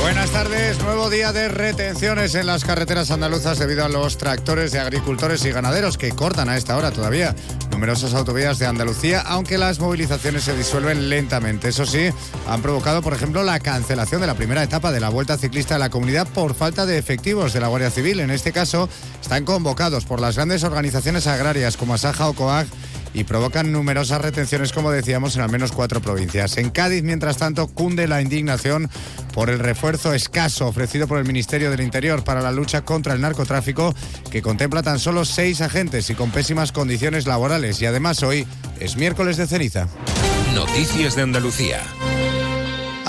Buenas tardes, nuevo día de retenciones en las carreteras andaluzas debido a los tractores de agricultores y ganaderos que cortan a esta hora todavía numerosas autovías de Andalucía, aunque las movilizaciones se disuelven lentamente. Eso sí, han provocado, por ejemplo, la cancelación de la primera etapa de la Vuelta Ciclista de la Comunidad por falta de efectivos de la Guardia Civil. En este caso, están convocados por las grandes organizaciones agrarias como Asaja o COAG y provocan numerosas retenciones, como decíamos, en al menos cuatro provincias. En Cádiz, mientras tanto, cunde la indignación por el refuerzo escaso ofrecido por el Ministerio del Interior para la lucha contra el narcotráfico, que contempla tan solo seis agentes y con pésimas condiciones laborales. Y además hoy es miércoles de ceniza. Noticias de Andalucía.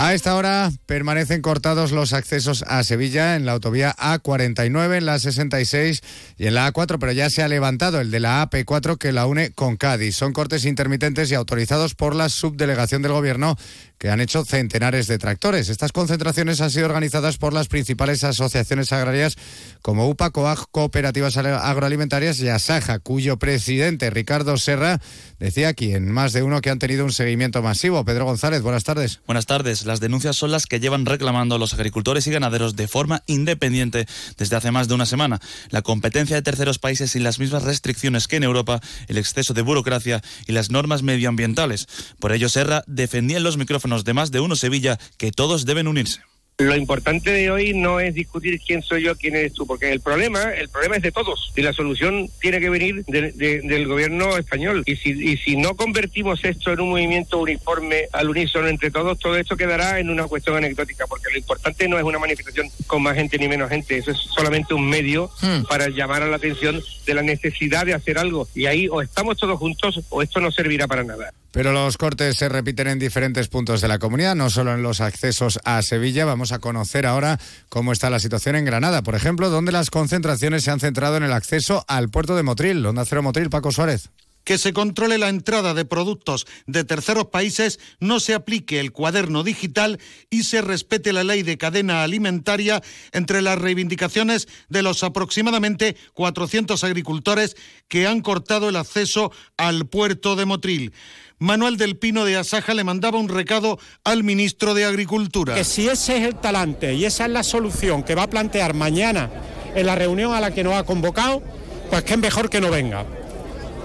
A esta hora permanecen cortados los accesos a Sevilla en la autovía A49, en la 66 y en la A4, pero ya se ha levantado el de la AP4 que la une con Cádiz. Son cortes intermitentes y autorizados por la subdelegación del Gobierno que han hecho centenares de tractores. Estas concentraciones han sido organizadas por las principales asociaciones agrarias como UPA, COAG, Cooperativas Agroalimentarias y ASAJA, cuyo presidente Ricardo Serra decía aquí en más de uno que han tenido un seguimiento masivo. Pedro González, buenas tardes. Buenas tardes. Las denuncias son las que llevan reclamando los agricultores y ganaderos de forma independiente desde hace más de una semana. La competencia de terceros países y las mismas restricciones que en Europa, el exceso de burocracia y las normas medioambientales. Por ello, Serra defendía en los micrófonos de más de uno Sevilla que todos deben unirse. Lo importante de hoy no es discutir quién soy yo, quién eres tú, porque el problema, el problema es de todos y la solución tiene que venir del gobierno español. Y si, y si no convertimos esto en un movimiento uniforme al unísono entre todos, todo esto quedará en una cuestión anecdótica, porque lo importante no es una manifestación con más gente ni menos gente, eso es solamente un medio hmm. para llamar a la atención de la necesidad de hacer algo. Y ahí o estamos todos juntos o esto no servirá para nada. Pero los cortes se repiten en diferentes puntos de la comunidad, no solo en los accesos a Sevilla. Vamos a conocer ahora cómo está la situación en Granada, por ejemplo, donde las concentraciones se han centrado en el acceso al puerto de Motril. Onda Cero Motril, Paco Suárez que se controle la entrada de productos de terceros países, no se aplique el cuaderno digital y se respete la ley de cadena alimentaria entre las reivindicaciones de los aproximadamente 400 agricultores que han cortado el acceso al puerto de Motril. Manuel del Pino de Asaja le mandaba un recado al ministro de Agricultura. Que si ese es el talante y esa es la solución que va a plantear mañana en la reunión a la que nos ha convocado, pues es mejor que no venga.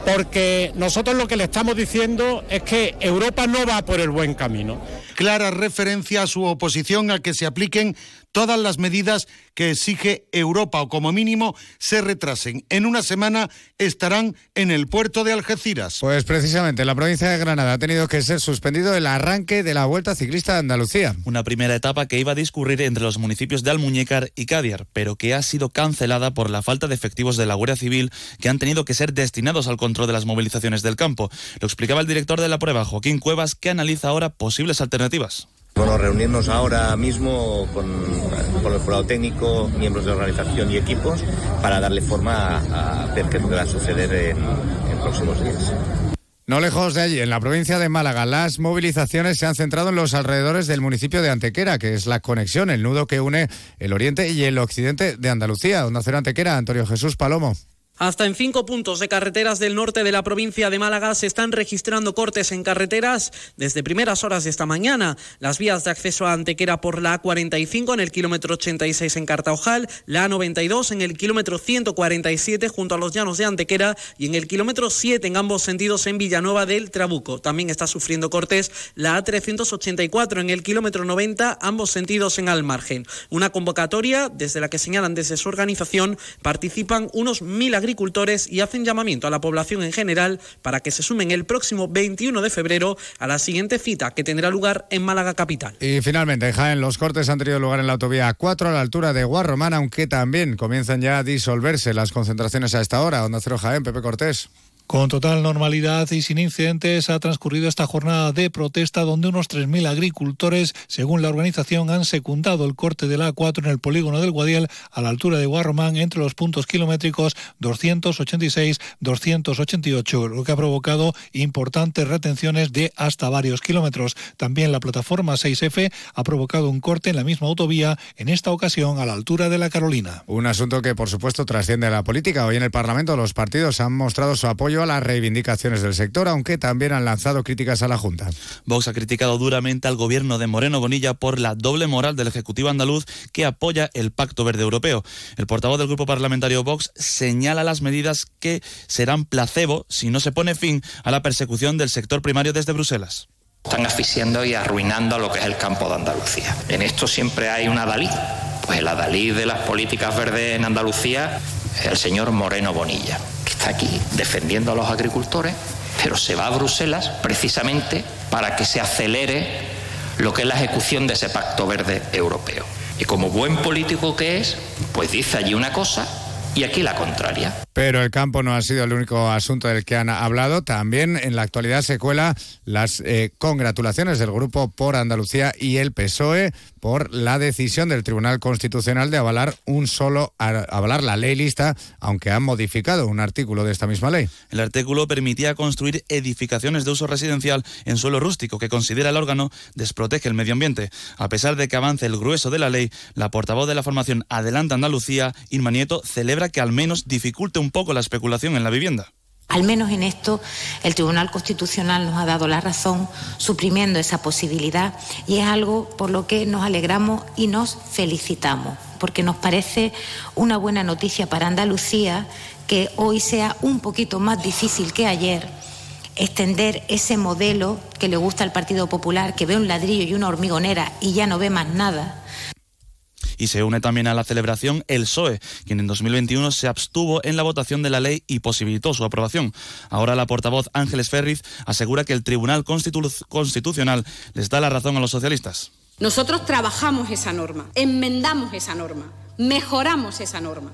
Porque nosotros lo que le estamos diciendo es que Europa no va por el buen camino. Clara referencia a su oposición a que se apliquen todas las medidas que exige Europa o como mínimo se retrasen. En una semana estarán en el puerto de Algeciras. Pues precisamente la provincia de Granada ha tenido que ser suspendido el arranque de la Vuelta Ciclista de Andalucía. Una primera etapa que iba a discurrir entre los municipios de Almuñécar y Cádiz, pero que ha sido cancelada por la falta de efectivos de la Guardia Civil que han tenido que ser destinados al control de las movilizaciones del campo. Lo explicaba el director de la prueba, Joaquín Cuevas, que analiza ahora posibles alternativas. Bueno, reunirnos ahora mismo con, el jurado técnico, miembros de organización y equipos para darle forma a, ver qué es lo que va a suceder en, en próximos días. No lejos de allí, en la provincia de Málaga, las movilizaciones se han centrado en los alrededores del municipio de Antequera, que es la conexión, el nudo que une el oriente y el occidente de Andalucía. Donde hacer Antequera, Antonio Jesús Palomo. Hasta en cinco puntos de carreteras del norte de la provincia de Málaga se están registrando cortes en carreteras desde primeras horas de esta mañana. Las vías de acceso a Antequera por la A45 en el kilómetro 86 en Cartaojal, la A92 en el kilómetro 147 junto a los llanos de Antequera y en el kilómetro 7 en ambos sentidos en Villanueva del Trabuco. También está sufriendo cortes la A384 en el kilómetro 90, ambos sentidos en Almargen. Una convocatoria desde la que señalan desde su organización participan unos mil agricultores y hacen llamamiento a la población en general para que se sumen el próximo 21 de febrero a la siguiente cita que tendrá lugar en Málaga capital. Y finalmente, Jaén, los cortes han tenido lugar en la autovía 4 a la altura de Guarromán, aunque también comienzan ya a disolverse las concentraciones a esta hora. Onda Cero Jaén, Pepe Cortés. Con total normalidad y sin incidentes ha transcurrido esta jornada de protesta donde unos 3.000 agricultores, según la organización, han secundado el corte de la A4 en el polígono del Guadiel a la altura de Guarromán entre los puntos kilométricos 286-288, lo que ha provocado importantes retenciones de hasta varios kilómetros. También la plataforma 6F ha provocado un corte en la misma autovía, en esta ocasión a la altura de la Carolina. Un asunto que, por supuesto, trasciende a la política. Hoy en el Parlamento los partidos han mostrado su apoyo a las reivindicaciones del sector, aunque también han lanzado críticas a la Junta. Vox ha criticado duramente al gobierno de Moreno Bonilla por la doble moral del Ejecutivo andaluz que apoya el Pacto Verde Europeo. El portavoz del grupo parlamentario Vox señala las medidas que serán placebo si no se pone fin a la persecución del sector primario desde Bruselas. Están asfixiando y arruinando lo que es el campo de Andalucía. En esto siempre hay un adalid. Pues el adalid de las políticas verdes en Andalucía es el señor Moreno Bonilla aquí defendiendo a los agricultores, pero se va a Bruselas precisamente para que se acelere lo que es la ejecución de ese pacto verde europeo. Y como buen político que es, pues dice allí una cosa y aquí la contraria. Pero el campo no ha sido el único asunto del que han hablado. También en la actualidad se cuela las eh, congratulaciones del Grupo por Andalucía y el PSOE por la decisión del Tribunal Constitucional de avalar un solo avalar la ley lista, aunque han modificado un artículo de esta misma ley. El artículo permitía construir edificaciones de uso residencial en suelo rústico que considera el órgano desprotege el medio ambiente. A pesar de que avance el grueso de la ley, la portavoz de la formación Adelanta Andalucía, Irma Nieto, celebra que al menos dificulte un poco la especulación en la vivienda. Al menos en esto el Tribunal Constitucional nos ha dado la razón suprimiendo esa posibilidad y es algo por lo que nos alegramos y nos felicitamos, porque nos parece una buena noticia para Andalucía que hoy sea un poquito más difícil que ayer extender ese modelo que le gusta al Partido Popular, que ve un ladrillo y una hormigonera y ya no ve más nada, y se une también a la celebración el PSOE, quien en 2021 se abstuvo en la votación de la ley y posibilitó su aprobación. Ahora la portavoz Ángeles Ferriz asegura que el Tribunal Constitucional les da la razón a los socialistas. Nosotros trabajamos esa norma, enmendamos esa norma, mejoramos esa norma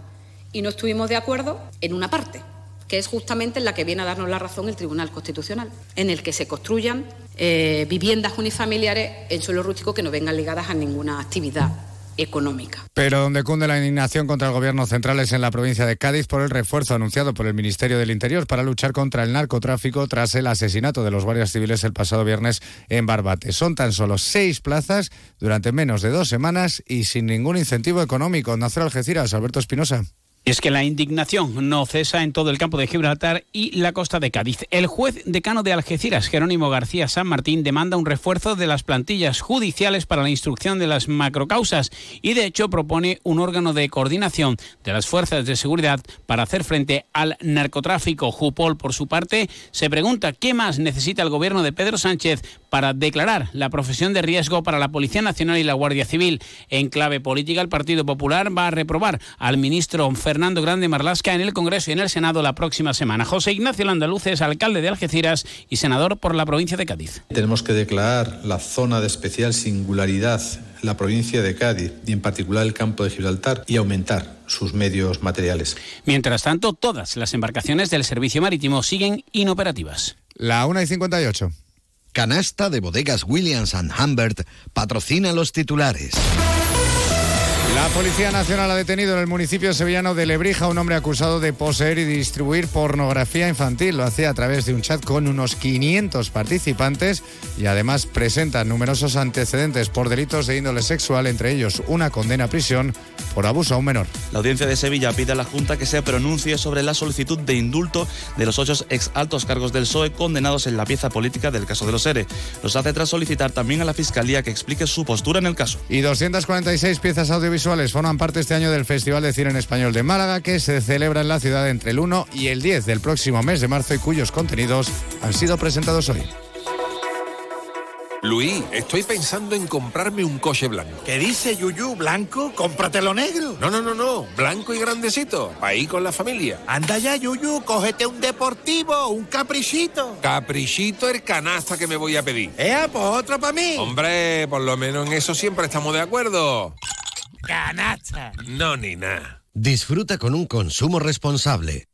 y no estuvimos de acuerdo en una parte que es justamente en la que viene a darnos la razón el Tribunal Constitucional, en el que se construyan eh, viviendas unifamiliares en suelo rústico que no vengan ligadas a ninguna actividad económica. Pero donde cunde la indignación contra el gobierno central es en la provincia de Cádiz por el refuerzo anunciado por el Ministerio del Interior para luchar contra el narcotráfico tras el asesinato de los guardias civiles el pasado viernes en Barbate. Son tan solo seis plazas durante menos de dos semanas y sin ningún incentivo económico. Nacer Algeciras, Alberto Espinosa. Es que la indignación no cesa en todo el campo de Gibraltar y la costa de Cádiz. El juez decano de Algeciras, Jerónimo García San Martín, demanda un refuerzo de las plantillas judiciales para la instrucción de las macrocausas y de hecho propone un órgano de coordinación de las fuerzas de seguridad para hacer frente al narcotráfico. Jupol, por su parte, se pregunta qué más necesita el gobierno de Pedro Sánchez para declarar la profesión de riesgo para la Policía Nacional y la Guardia Civil. En clave política, el Partido Popular va a reprobar al ministro Fernando Grande Marlasca en el Congreso y en el Senado la próxima semana. José Ignacio Landaluz es alcalde de Algeciras y senador por la provincia de Cádiz. Tenemos que declarar la zona de especial singularidad la provincia de Cádiz y en particular el campo de Gibraltar y aumentar sus medios materiales. Mientras tanto, todas las embarcaciones del servicio marítimo siguen inoperativas. La 1 y 58. Canasta de bodegas Williams ⁇ Humbert patrocina los titulares. La Policía Nacional ha detenido en el municipio sevillano de Lebrija a un hombre acusado de poseer y distribuir pornografía infantil. Lo hacía a través de un chat con unos 500 participantes y además presenta numerosos antecedentes por delitos de índole sexual, entre ellos una condena a prisión por abuso a un menor. La audiencia de Sevilla pide a la Junta que se pronuncie sobre la solicitud de indulto de los ocho ex altos cargos del PSOE condenados en la pieza política del caso de los ERE. Los hace tras solicitar también a la Fiscalía que explique su postura en el caso. Y 246 piezas audiovisuales forman parte este año del Festival de Cine en Español de Málaga, que se celebra en la ciudad entre el 1 y el 10 del próximo mes de marzo y cuyos contenidos han sido presentados hoy. Luis, estoy pensando en comprarme un coche blanco. ¿Qué dice Yuyu? ¿Blanco? Cómpratelo negro. No, no, no, no. Blanco y grandecito. Para ir con la familia. Anda ya, Yuyu. Cógete un deportivo, un caprichito. Caprichito el canasta que me voy a pedir. Eh, pues otro para mí. Hombre, por lo menos en eso siempre estamos de acuerdo. Canasta. No, ni nada. Disfruta con un consumo responsable.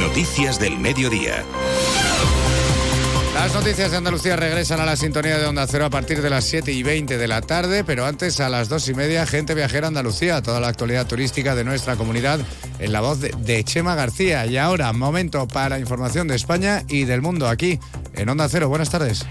Noticias del Mediodía. Las noticias de Andalucía regresan a la sintonía de Onda Cero a partir de las 7 y 20 de la tarde, pero antes a las 2 y media, Gente Viajera Andalucía, toda la actualidad turística de nuestra comunidad en la voz de, de Chema García. Y ahora, momento para información de España y del mundo aquí en Onda Cero. Buenas tardes.